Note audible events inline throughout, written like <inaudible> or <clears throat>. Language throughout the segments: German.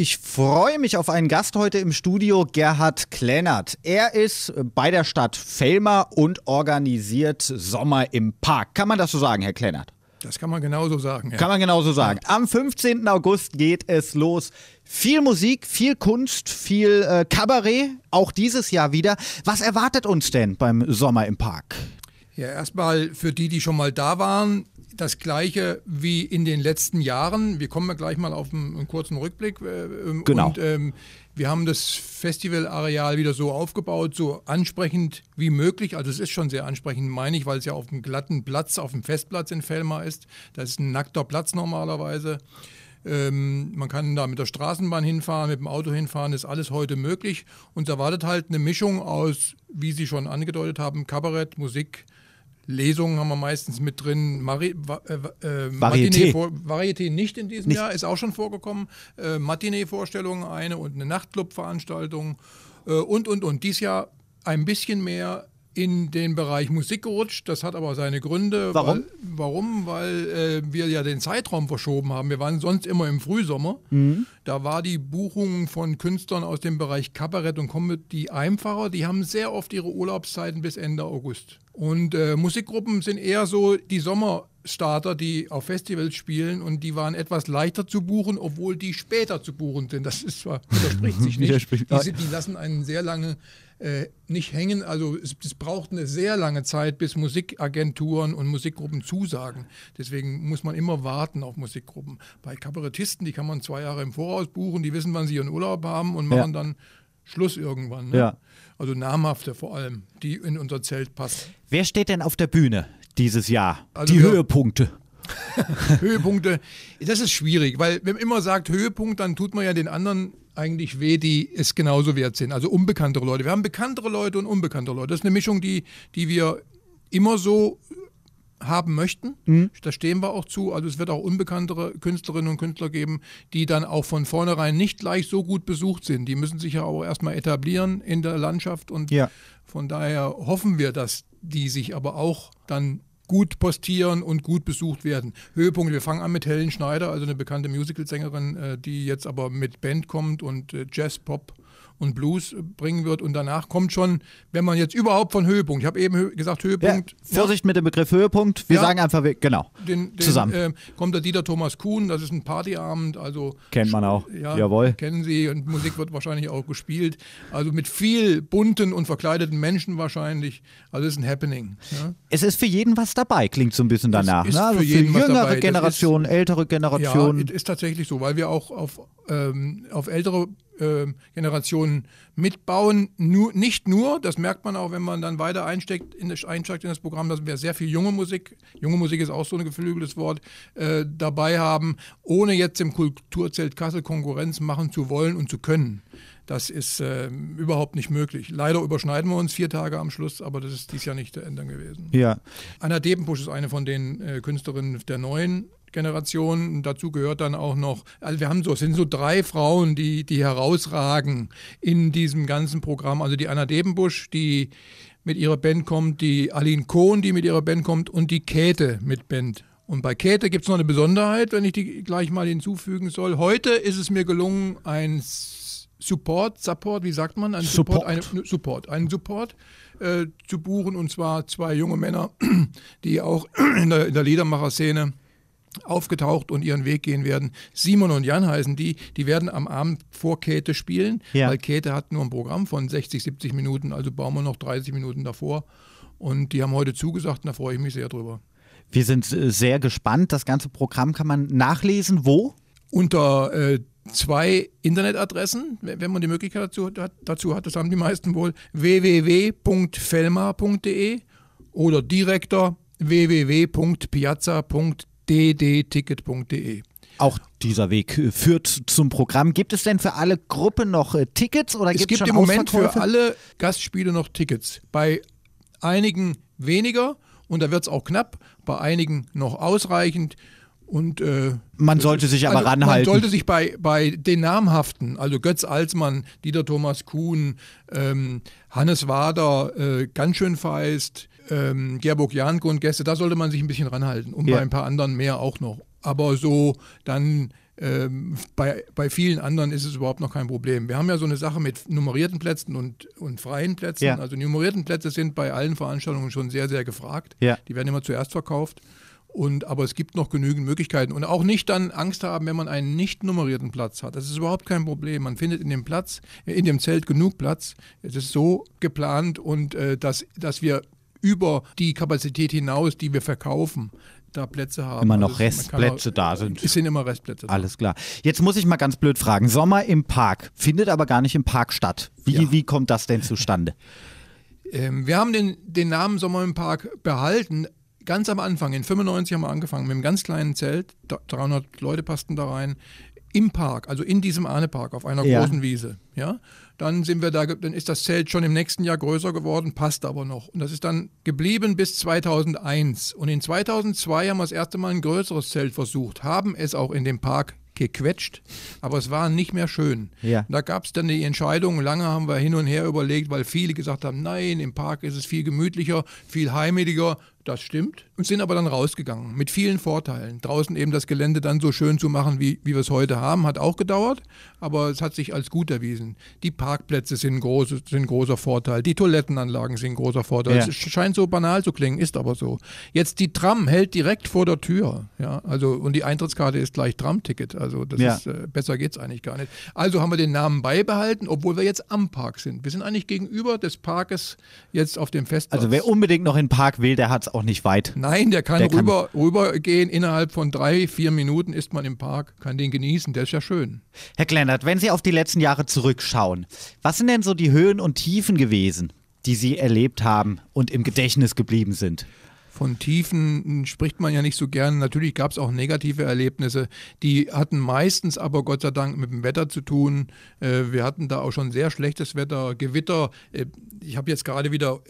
Ich freue mich auf einen Gast heute im Studio, Gerhard Klennert. Er ist bei der Stadt Felmer und organisiert Sommer im Park. Kann man das so sagen, Herr Klennert? Das kann man genauso sagen. Ja. Kann man genauso sagen. Am 15. August geht es los. Viel Musik, viel Kunst, viel äh, Kabarett, auch dieses Jahr wieder. Was erwartet uns denn beim Sommer im Park? Ja, erstmal für die, die schon mal da waren, das gleiche wie in den letzten Jahren. Wir kommen gleich mal auf einen, einen kurzen Rückblick. Äh, ähm, genau. Und ähm, wir haben das Festivalareal wieder so aufgebaut, so ansprechend wie möglich. Also es ist schon sehr ansprechend, meine ich, weil es ja auf einem glatten Platz, auf dem Festplatz in Fellmar ist. Das ist ein nackter Platz normalerweise. Ähm, man kann da mit der Straßenbahn hinfahren, mit dem Auto hinfahren, ist alles heute möglich. Uns erwartet halt eine Mischung aus, wie Sie schon angedeutet haben, Kabarett, Musik, Lesungen haben wir meistens mit drin. Mari äh, äh, Varieté. Varieté nicht in diesem nicht. Jahr, ist auch schon vorgekommen. Äh, Matinee-Vorstellungen eine und eine Nachtclub-Veranstaltung äh, und, und, und. Dies Jahr ein bisschen mehr in den Bereich Musik gerutscht. Das hat aber seine Gründe. Warum? Weil, warum? Weil äh, wir ja den Zeitraum verschoben haben. Wir waren sonst immer im Frühsommer. Mhm. Da war die Buchung von Künstlern aus dem Bereich Kabarett und Comedy einfacher. Die haben sehr oft ihre Urlaubszeiten bis Ende August. Und äh, Musikgruppen sind eher so die Sommerstarter, die auf Festivals spielen und die waren etwas leichter zu buchen, obwohl die später zu buchen sind. Das ist zwar, widerspricht sich <laughs> nicht. die, die lassen einen sehr lange äh, nicht hängen. Also es, es, braucht eine sehr lange Zeit, bis Musikagenturen und Musikgruppen zusagen. Deswegen muss man immer warten auf Musikgruppen. Bei Kabarettisten, die kann man zwei Jahre im Voraus buchen, die wissen, wann sie ihren Urlaub haben und machen ja. dann Schluss irgendwann. Ne? Ja. Also namhafte vor allem, die in unser Zelt passen. Wer steht denn auf der Bühne dieses Jahr? Also die Höhepunkte. <laughs> Höhepunkte, das ist schwierig, weil wenn man immer sagt Höhepunkt, dann tut man ja den anderen eigentlich weh, die es genauso wert sind. Also unbekanntere Leute. Wir haben bekanntere Leute und unbekanntere Leute. Das ist eine Mischung, die, die wir immer so haben möchten. Mhm. Da stehen wir auch zu. Also es wird auch unbekanntere Künstlerinnen und Künstler geben, die dann auch von vornherein nicht gleich so gut besucht sind. Die müssen sich ja auch erstmal etablieren in der Landschaft und ja. von daher hoffen wir, dass die sich aber auch dann gut postieren und gut besucht werden. Höhepunkt, wir fangen an mit Helen Schneider, also eine bekannte Musicalsängerin, äh, die jetzt aber mit Band kommt und äh, Jazz, Pop und Blues bringen wird. Und danach kommt schon, wenn man jetzt überhaupt von Höhepunkt, ich habe eben gesagt Höhepunkt. Ja, Vorsicht ja. mit dem Begriff Höhepunkt. Wir ja, sagen einfach, genau, den, den, zusammen. Äh, kommt der Dieter Thomas Kuhn, das ist ein Partyabend. Also Kennt man auch, ja, jawohl. Kennen Sie und Musik wird wahrscheinlich auch gespielt. Also mit viel bunten und verkleideten Menschen wahrscheinlich. Also es ist ein Happening. Es ist für jeden was dabei, klingt so ein bisschen danach. Ne? also für, jeden für jüngere. Generationen, ältere Generationen. Ja, ist tatsächlich so, weil wir auch auf, ähm, auf ältere äh, Generationen mitbauen. Nur, nicht nur, das merkt man auch, wenn man dann weiter einsteckt in das, einsteigt in das Programm, dass wir sehr viel junge Musik, junge Musik ist auch so ein geflügeltes Wort, äh, dabei haben, ohne jetzt im Kulturzelt Kassel Konkurrenz machen zu wollen und zu können. Das ist äh, überhaupt nicht möglich. Leider überschneiden wir uns vier Tage am Schluss, aber das ist dies Jahr nicht zu ändern gewesen. Ja. Anna Debenbusch ist eine von den äh, Künstlerinnen der neuen Generation. Dazu gehört dann auch noch, also wir haben so, es sind so drei Frauen, die, die herausragen in diesem ganzen Programm. Also die Anna Debenbusch, die mit ihrer Band kommt, die Aline Kohn, die mit ihrer Band kommt und die Käthe mit Band. Und bei Käthe gibt es noch eine Besonderheit, wenn ich die gleich mal hinzufügen soll. Heute ist es mir gelungen, ein Support, Support, wie sagt man? Ein Support, Support, eine, Support einen Support äh, zu buchen und zwar zwei junge Männer, <clears throat> die auch in der, in der Liedermacher-Szene aufgetaucht und ihren Weg gehen werden. Simon und Jan heißen die, die werden am Abend vor Käthe spielen, ja. weil Käthe hat nur ein Programm von 60, 70 Minuten, also bauen wir noch 30 Minuten davor. Und die haben heute zugesagt und da freue ich mich sehr drüber. Wir sind äh, sehr gespannt. Das ganze Programm kann man nachlesen. Wo? Unter äh, zwei Internetadressen, wenn man die Möglichkeit dazu hat, dazu hat. Das haben die meisten wohl. www.felma.de oder direkter www.piazza.de ddticket.de. Auch dieser Weg äh, führt zum Programm. Gibt es denn für alle Gruppen noch äh, Tickets oder es gibt es im Moment für alle Gastspiele noch Tickets. Bei einigen weniger und da wird es auch knapp, bei einigen noch ausreichend. Und, äh, man sollte sich aber also ranhalten. Man sollte sich bei, bei den namhaften, also Götz Alsmann, Dieter Thomas Kuhn, ähm, Hannes Wader, äh, ganz schön feist, ähm, Gerburg Janke und Gäste, da sollte man sich ein bisschen ranhalten und ja. bei ein paar anderen mehr auch noch. Aber so dann Ähm, bei, bei vielen anderen ist es überhaupt noch kein Problem. Wir haben ja so eine Sache mit nummerierten Plätzen und, und freien Plätzen. Ja. Also nummerierten Plätze sind bei allen Veranstaltungen schon sehr, sehr gefragt. Ja. Die werden immer zuerst verkauft. Und, aber es gibt noch genügend Möglichkeiten. Und auch nicht dann Angst haben, wenn man einen nicht nummerierten Platz hat. Das ist überhaupt kein Problem. Man findet in dem Platz, in dem Zelt genug Platz. Es ist so geplant und äh, dass, dass wir über die Kapazität hinaus, die wir verkaufen, da Plätze haben. Immer noch Also Restplätze da sind. Es sind immer Restplätze da. Alles klar. Jetzt muss ich mal ganz blöd fragen. Sommer im Park findet aber gar nicht im Park statt. Wie, Ja. wie kommt das denn zustande? <laughs> Ähm, wir haben den, den Namen Sommer im Park behalten. Ganz am Anfang, in 95 haben wir angefangen mit einem ganz kleinen Zelt. Da- 300 Leute passten da rein. Im Park, also in diesem Ahnepark, auf einer Ja. großen Wiese. Ja? Dann sind wir da, dann ist das Zelt schon im nächsten Jahr größer geworden, passt aber noch. Und das ist dann geblieben bis 2001. Und in 2002 haben wir das erste Mal ein größeres Zelt versucht, haben es auch in dem Park gequetscht, aber es war nicht mehr schön. Ja. Da gab es dann die Entscheidung, lange haben wir hin und her überlegt, weil viele gesagt haben, nein, im Park ist es viel gemütlicher, viel heimeliger. Das stimmt. Und sind aber dann rausgegangen mit vielen Vorteilen. Draußen eben das Gelände dann so schön zu machen, wie, wie wir es heute haben, hat auch gedauert, aber es hat sich als gut erwiesen. Die Parkplätze sind ein, große, sind großer Vorteil, die Toilettenanlagen sind ein großer Vorteil. Ja. Es scheint so banal zu klingen, ist aber so. Jetzt die Tram hält direkt vor der Tür. Ja, also, und die Eintrittskarte ist gleich Tramticket. Also das Ja. ist, äh, besser geht es eigentlich gar nicht. Also haben wir den Namen beibehalten, obwohl wir jetzt am Park sind. Wir sind eigentlich gegenüber des Parkes jetzt auf dem Festplatz. Also wer unbedingt noch in den Park will, der hat es auch nicht weit. Nein, der kann, Der kann- rüber, rübergehen. Innerhalb von drei, vier Minuten ist man im Park, kann den genießen. Der ist ja schön. Herr Kleinert, wenn Sie auf die letzten Jahre zurückschauen, was sind denn so die Höhen und Tiefen gewesen, die Sie erlebt haben und im Gedächtnis geblieben sind? Von Tiefen spricht man ja nicht so gern. Natürlich gab es auch negative Erlebnisse. Die hatten meistens aber Gott sei Dank mit dem Wetter zu tun. Äh, Wir hatten da auch schon sehr schlechtes Wetter, Gewitter. Äh, Ich habe jetzt gerade wieder,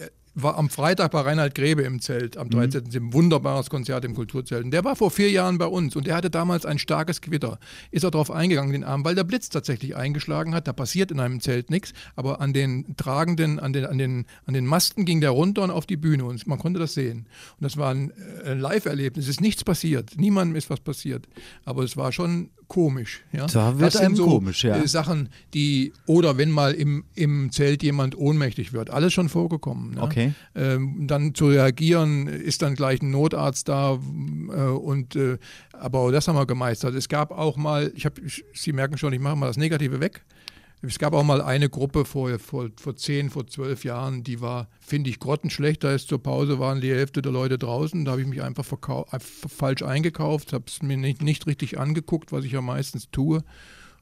war am Freitag bei Reinhard Grebe im Zelt, am 13. Ein wunderbares Konzert im Kulturzelt. Und der war vor vier Jahren bei uns und der hatte damals ein starkes Gewitter. Ist er darauf eingegangen den Abend, weil der Blitz tatsächlich eingeschlagen hat. Da passiert in einem Zelt nichts, aber an den tragenden, an den, an, den, an den Masten ging der runter und auf die Bühne und man konnte das sehen. Und das war ein, äh, ein Live-Erlebnis. Es ist nichts passiert. Niemandem ist was passiert. Aber es war schon komisch. Ja? Da wird das einem so komisch, ja. äh, Sachen, die, oder wenn mal im, im Zelt jemand ohnmächtig wird. Alles schon vorgekommen. Ne? Okay. Ähm, dann zu reagieren, ist dann gleich ein Notarzt da äh, und äh, aber das haben wir gemeistert. Es gab auch mal, ich habe, Sie merken schon, ich mache mal das Negative weg. Es gab auch mal eine Gruppe vor, vor, vor 10, vor 12 Jahren, die war, finde ich, grottenschlecht. Da ist zur Pause, waren die Hälfte der Leute draußen. Da habe ich mich einfach einfach falsch eingekauft, habe es mir nicht, nicht richtig angeguckt, was ich ja meistens tue.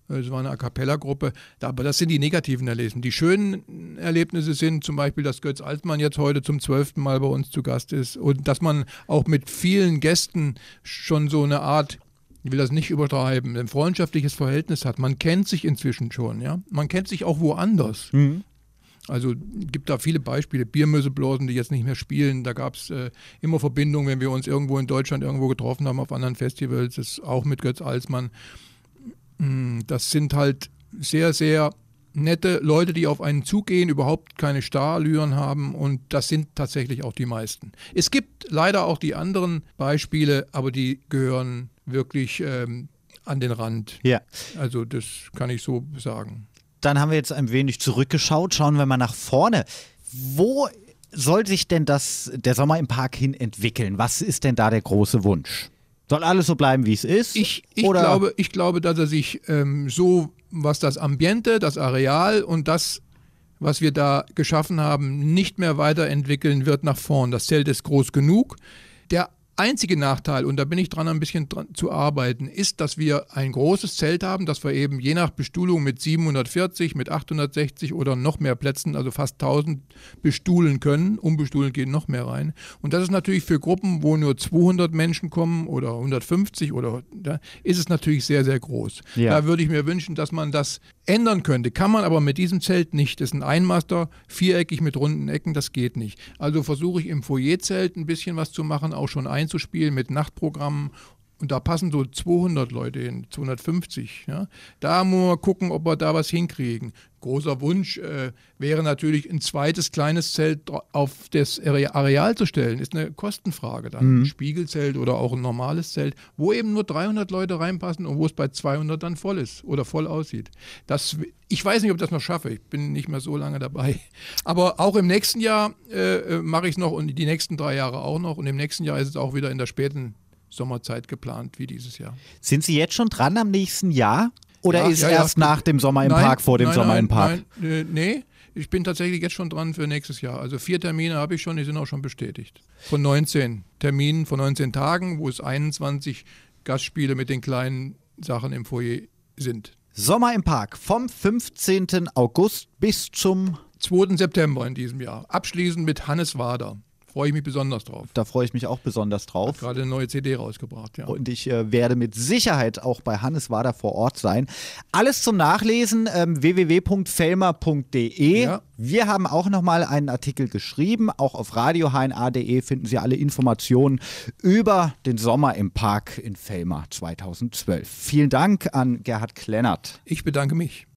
Es war eine A Cappella-Gruppe. Aber das sind die negativen Erlebnisse. Die schönen Erlebnisse sind zum Beispiel, dass Götz Altmann jetzt heute zum zwölften Mal bei uns zu Gast ist und dass man auch mit vielen Gästen schon so eine Art, ich will das nicht übertreiben, ein freundschaftliches Verhältnis hat. Man kennt sich inzwischen schon, ja. Man kennt sich auch woanders. Also gibt da viele Beispiele. Biermüsselblasen, die jetzt nicht mehr spielen. Da gab es äh, immer Verbindungen, wenn wir uns irgendwo in Deutschland irgendwo getroffen haben auf anderen Festivals. Das auch mit Götz Alsmann. Mm, Das sind halt sehr, sehr nette Leute, die auf einen zugehen, überhaupt keine Starallüren haben und das sind tatsächlich auch die meisten. Es gibt leider auch die anderen Beispiele, aber die gehören wirklich ähm, an den Rand. Ja. Also das kann ich so sagen. Dann haben wir jetzt ein wenig zurückgeschaut. Schauen wir mal nach vorne. Wo soll sich denn das, der Sommer im Park hin entwickeln? Was ist denn da der große Wunsch? Soll alles so bleiben, wie es ist? Ich, ich, glaube, ich glaube, dass er sich ähm, so, was das Ambiente, das Areal und das, was wir da geschaffen haben, nicht mehr weiterentwickeln wird nach vorn. Das Zelt ist groß genug. Der einzige Nachteil, und da bin ich dran, ein bisschen dran zu arbeiten, ist, dass wir ein großes Zelt haben, dass wir eben je nach Bestuhlung mit 740, mit 860 oder noch mehr Plätzen, also fast 1000 bestuhlen können. Unbestuhlen gehen noch mehr rein. Und das ist natürlich für Gruppen, wo nur 200 Menschen kommen oder 150 oder da ist es natürlich sehr, sehr groß. Ja. Da würde ich mir wünschen, dass man das ändern könnte. Kann man aber mit diesem Zelt nicht. Das ist ein Einmaster, viereckig mit runden Ecken, das geht nicht. Also versuche ich im Foyerzelt ein bisschen was zu machen, auch schon einzuspielen mit Nachtprogrammen und da passen so 200 Leute hin, 250. Ja. Da muss man gucken, ob wir da was hinkriegen. Großer Wunsch äh, wäre natürlich, ein zweites kleines Zelt auf das Areal zu stellen. Ist eine Kostenfrage dann. Mhm. Ein Spiegelzelt oder auch ein normales Zelt, wo eben nur 300 Leute reinpassen und wo es bei 200 dann voll ist oder voll aussieht. Das, ich weiß nicht, ob ich das noch schaffe. Ich bin nicht mehr so lange dabei. <laughs> Aber auch im nächsten Jahr äh, äh mache ich es noch und die nächsten drei Jahre auch noch. Und im nächsten Jahr ist es auch wieder in der späten Sommerzeit geplant wie dieses Jahr. Sind Sie jetzt schon dran am nächsten Jahr? Oder ja, ist ja, erst ja. nach dem Sommer im nein, Park, vor dem nein, Sommer im Park? Nein, äh, nee, ich bin tatsächlich jetzt schon dran für nächstes Jahr. Also vier Termine habe ich schon, die sind auch schon bestätigt. Von 19 Terminen, von 19 Tagen, wo es 21 Gastspiele mit den kleinen Sachen im Foyer sind. Sommer im Park vom 15. August bis zum 2. September in diesem Jahr. Abschließend mit Hannes Wader freue ich mich besonders drauf. Da freue ich mich auch besonders drauf. Hat gerade eine neue CD rausgebracht, ja. Und ich äh, werde mit Sicherheit auch bei Hannes Wader vor Ort sein. Alles zum Nachlesen ähm, www.felmer.de. Ja. Wir haben auch nochmal einen Artikel geschrieben. Auch auf radiohn.de finden Sie alle Informationen über den Sommer im Park in Felmer 2012. Vielen Dank an Gerhard Klennert. Ich bedanke mich.